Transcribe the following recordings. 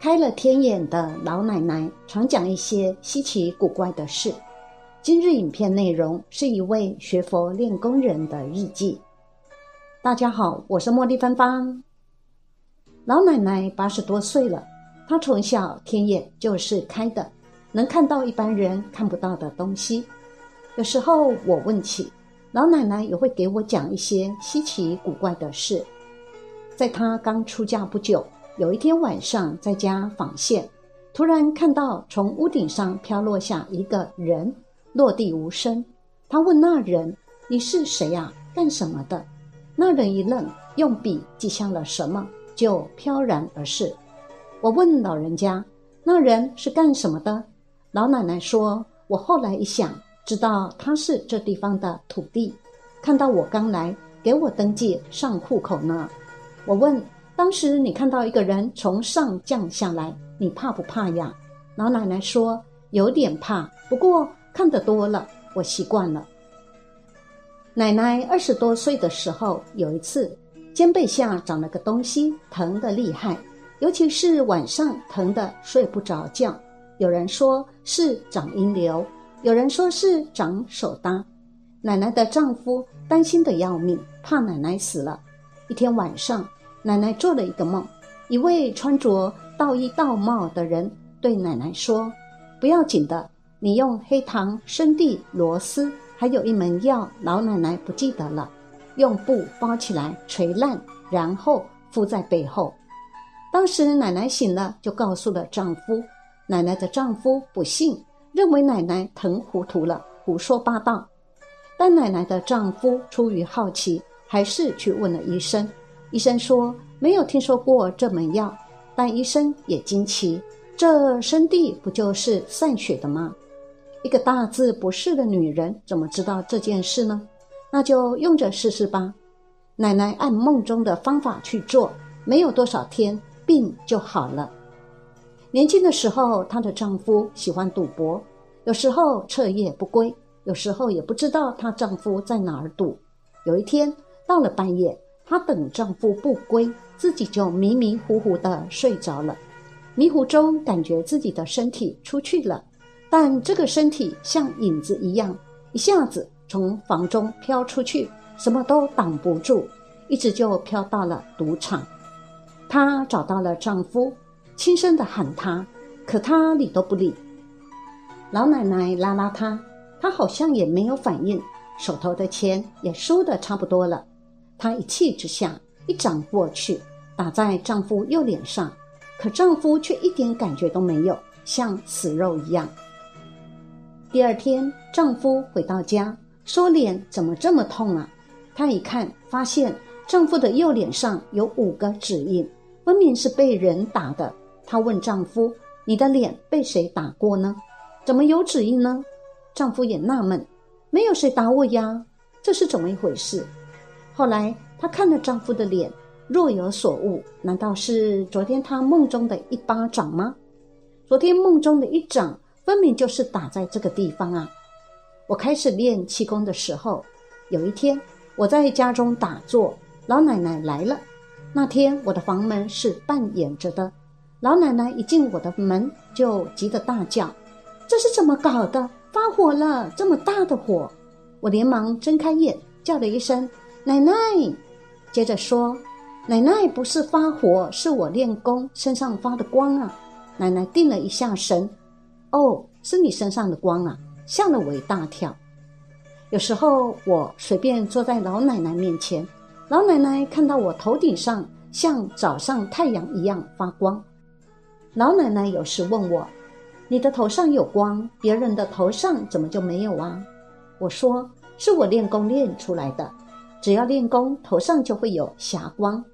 开了天眼的老奶奶常讲一些稀奇古怪的事。今日影片内容是一位学佛练功人的日记。大家好，我是茉莉芬芳。老奶奶八十多岁了，她从小天眼就是开的，能看到一般人看不到的东西。有时候我问起，老奶奶也会给我讲一些稀奇古怪的事。在她刚出嫁不久，有一天晚上在家纺线，突然看到从屋顶上飘落下一个人，落地无声。他问那人：“你是谁呀？干什么的？”那人一愣，用笔记下了什么。就飘然而逝。我问老人家：“那人是干什么的？”老奶奶说：“我后来一想，知道他是这地方的土地，看到我刚来，给我登记上户口呢。”我问：“当时你看到一个人从上降下来，你怕不怕呀？”老奶奶说：“有点怕，不过看得多了，我习惯了。”奶奶二十多岁的时候，有一次。肩背下长了个东西，疼得厉害，尤其是晚上疼得睡不着觉。有人说是长阴瘤，有人说是长手搭。奶奶的丈夫担心的要命，怕奶奶死了。一天晚上，奶奶做了一个梦，一位穿着道衣道帽的人对奶奶说：“不要紧的，你用黑糖、生地、螺丝，还有一门药，老奶奶不记得了。”用布包起来，捶烂，然后敷在背后。当时奶奶醒了，就告诉了丈夫。奶奶的丈夫不信，认为奶奶疼糊涂了，胡说八道。但奶奶的丈夫出于好奇，还是去问了医生。医生说没有听说过这门药，但医生也惊奇：这生地不就是散血的吗？一个大字不识的女人怎么知道这件事呢？那就用着试试吧。奶奶按梦中的方法去做，没有多少天，病就好了。年轻的时候，她的丈夫喜欢赌博，有时候彻夜不归，有时候也不知道她丈夫在哪儿赌。有一天到了半夜，她等丈夫不归，自己就迷迷糊糊的睡着了。迷糊中感觉自己的身体出去了，但这个身体像影子一样，一下子。从房中飘出去，什么都挡不住，一直就飘到了赌场。她找到了丈夫，轻声的喊他，可他理都不理。老奶奶拉拉他，他好像也没有反应。手头的钱也输的差不多了，她一气之下一掌过去，打在丈夫右脸上，可丈夫却一点感觉都没有，像死肉一样。第二天，丈夫回到家。说脸怎么这么痛啊？她一看，发现丈夫的右脸上有五个指印，分明是被人打的。她问丈夫：“你的脸被谁打过呢？怎么有指印呢？”丈夫也纳闷：“没有谁打我呀，这是怎么一回事？”后来她看了丈夫的脸，若有所悟：难道是昨天她梦中的一巴掌吗？昨天梦中的一掌，分明就是打在这个地方啊！我开始练气功的时候，有一天我在家中打坐，老奶奶来了。那天我的房门是半掩着的，老奶奶一进我的门就急得大叫：“这是怎么搞的？发火了！这么大的火！”我连忙睁开眼，叫了一声：“奶奶！”接着说：“奶奶不是发火，是我练功身上发的光啊！”奶奶定了一下神：“哦，是你身上的光啊！”吓了我一大跳。有时候我随便坐在老奶奶面前，老奶奶看到我头顶上像早上太阳一样发光。老奶奶有时问我：“你的头上有光，别人的头上怎么就没有啊？”我说：“是我练功练出来的，只要练功，头上就会有霞光。”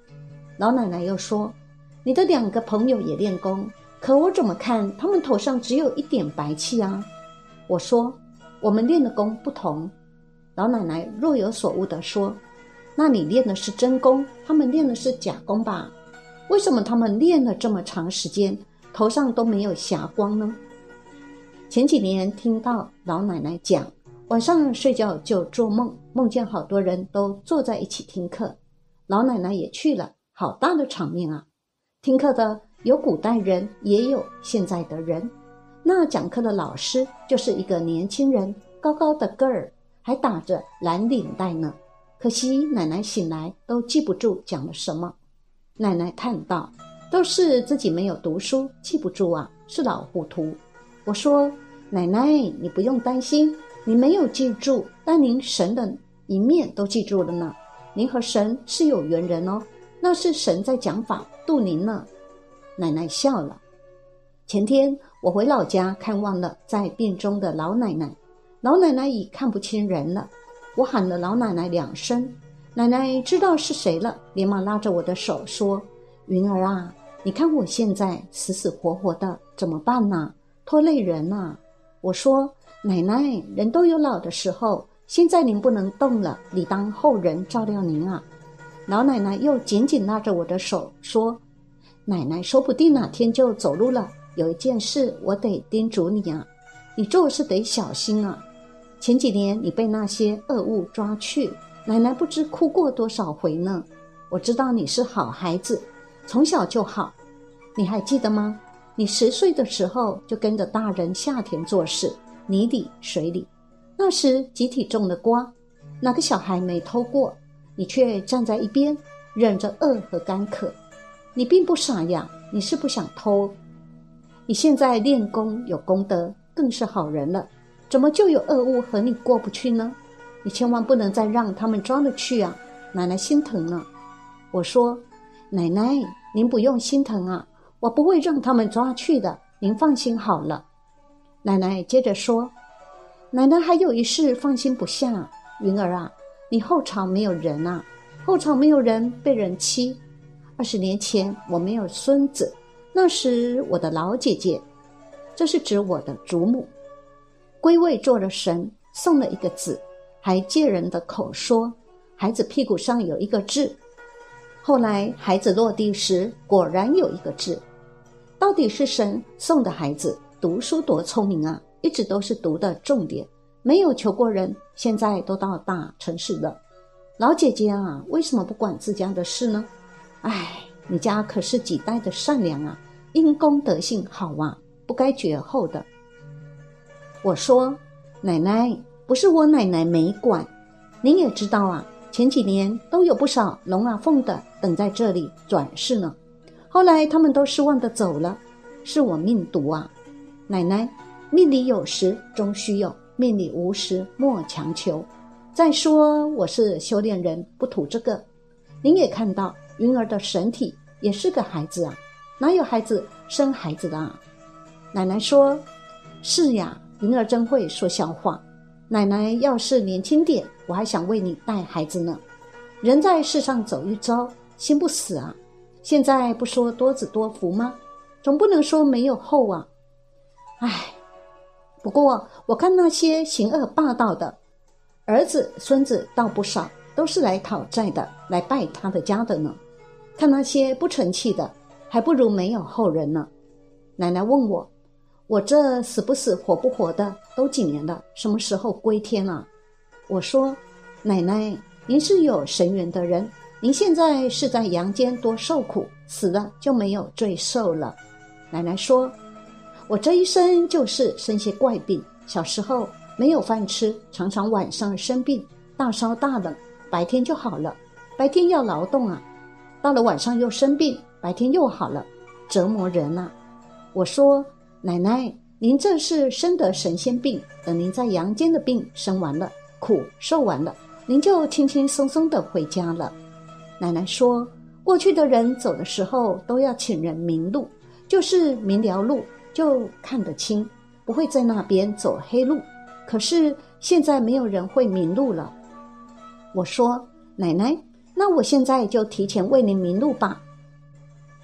老奶奶又说：“你的两个朋友也练功，可我怎么看他们头上只有一点白气啊？我说，我们练的功不同。老奶奶若有所悟地说：“那你练的是真功，他们练的是假功吧？为什么他们练了这么长时间，头上都没有霞光呢？”前几年听到老奶奶讲，晚上睡觉就做梦，梦见好多人都坐在一起听课，老奶奶也去了，好大的场面啊！听课的有古代人，也有现在的人。那讲课的老师就是一个年轻人，高高的个儿，还打着蓝领带呢。可惜奶奶醒来都记不住讲了什么。奶奶叹道：“都是自己没有读书，记不住啊，是老糊涂。”我说：“奶奶，你不用担心，你没有记住，但您神的一面都记住了呢。您和神是有缘人哦。”那是神在讲法度您呢，奶奶笑了。前天我回老家看望了在病中的老奶奶，老奶奶已看不清人了。我喊了老奶奶两声，奶奶知道是谁了，连忙拉着我的手说：“云儿啊，你看我现在死死活活的，怎么办呢？拖累人呐。”我说：“奶奶，人都有老的时候，现在您不能动了，理当后人照料您啊。”老奶奶又紧紧拉着我的手说：“奶奶，说不定哪天就走路了。有一件事我得叮嘱你啊，你做事得小心啊。前几年你被那些恶物抓去，奶奶不知哭过多少回呢。我知道你是好孩子，从小就好。你还记得吗？你十岁的时候就跟着大人下田做事，泥里水里，那时集体种的瓜，哪个小孩没偷过？”你却站在一边，忍着饿和干渴。你并不傻呀，你是不想偷。你现在练功有功德，更是好人了，怎么就有恶物和你过不去呢？你千万不能再让他们抓了去啊！奶奶心疼了。我说：“奶奶，您不用心疼啊，我不会让他们抓去的，您放心好了。”奶奶接着说：“奶奶还有一事放心不下，云儿啊。”你后朝没有人啊，后朝没有人被人欺。二十年前我没有孙子，那时我的老姐姐，这是指我的祖母，归位做了神，送了一个子，还借人的口说孩子屁股上有一个痣。后来孩子落地时，果然有一个痣。到底是神送的孩子，读书多聪明啊，一直都是读的重点。没有求过人，现在都到大城市了。老姐姐啊，为什么不管自家的事呢？哎，你家可是几代的善良啊，因公德性好啊，不该绝后的。我说，奶奶不是我奶奶没管，您也知道啊，前几年都有不少龙啊凤的等在这里转世呢，后来他们都失望的走了，是我命毒啊，奶奶，命里有时终须有。命里无时莫强求。再说我是修炼人，不图这个。您也看到云儿的身体也是个孩子啊，哪有孩子生孩子的？啊？奶奶说：“是呀，云儿真会说笑话。奶奶要是年轻点，我还想为你带孩子呢。人在世上走一遭，心不死啊。现在不说多子多福吗？总不能说没有后啊。”不过，我看那些行恶霸道的儿子、孙子倒不少，都是来讨债的，来拜他的家的呢。看那些不成器的，还不如没有后人呢。奶奶问我：“我这死不死、活不活的，都几年了，什么时候归天啊？”我说：“奶奶，您是有神缘的人，您现在是在阳间多受苦，死了就没有罪受了。”奶奶说。我这一生就是生些怪病，小时候没有饭吃，常常晚上生病，大烧大冷，白天就好了。白天要劳动啊，到了晚上又生病，白天又好了，折磨人呐。我说奶奶，您这是生得神仙病，等您在阳间的病生完了，苦受完了，您就轻轻松松的回家了。奶奶说，过去的人走的时候都要请人明路，就是明了路。就看得清，不会在那边走黑路。可是现在没有人会迷路了。我说：“奶奶，那我现在就提前为您迷路吧。”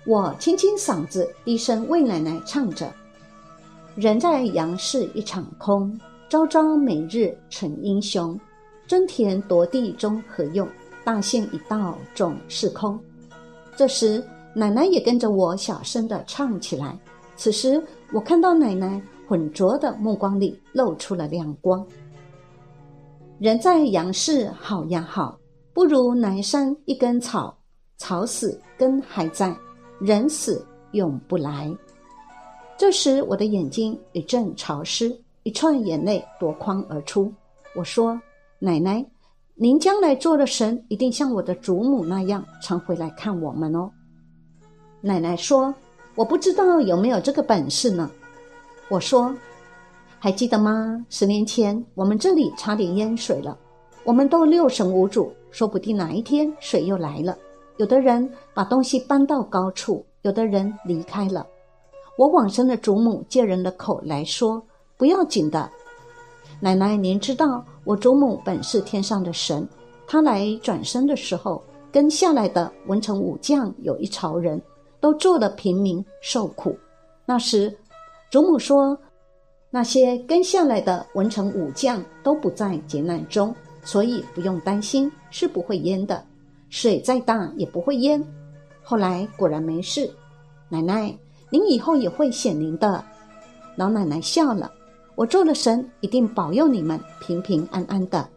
我清清嗓子，低声为奶奶唱着：“人在阳世一场空，朝朝每日逞英雄。争田夺地终何用？大限已到总是空。”这时，奶奶也跟着我小声的唱起来。此时，我看到奶奶浑浊的目光里露出了亮光。人在阳世好呀好，不如南山一根草，草死根还在，人死永不来。这时，我的眼睛一阵潮湿，一串眼泪夺眶而出。我说：“奶奶，您将来做了神，一定像我的祖母那样，常回来看我们哦。”奶奶说：“我不知道有没有这个本事呢。”我说。还记得吗？十年前我们这里差点淹水了，我们都六神无主，说不定哪一天水又来了。有的人把东西搬到高处，有的人离开了。我往生的祖母借人的口来说：“不要紧的，奶奶，您知道我祖母本是天上的神，她来转生的时候，跟下来的文臣武将有一朝人，都做了平民受苦。那时，祖母说。”那些跟下来的文臣武将都不在劫难中，所以不用担心，是不会淹的。水再大也不会淹。后来果然没事。奶奶，您以后也会显灵的。老奶奶笑了。我做了神，一定保佑你们平平安安的。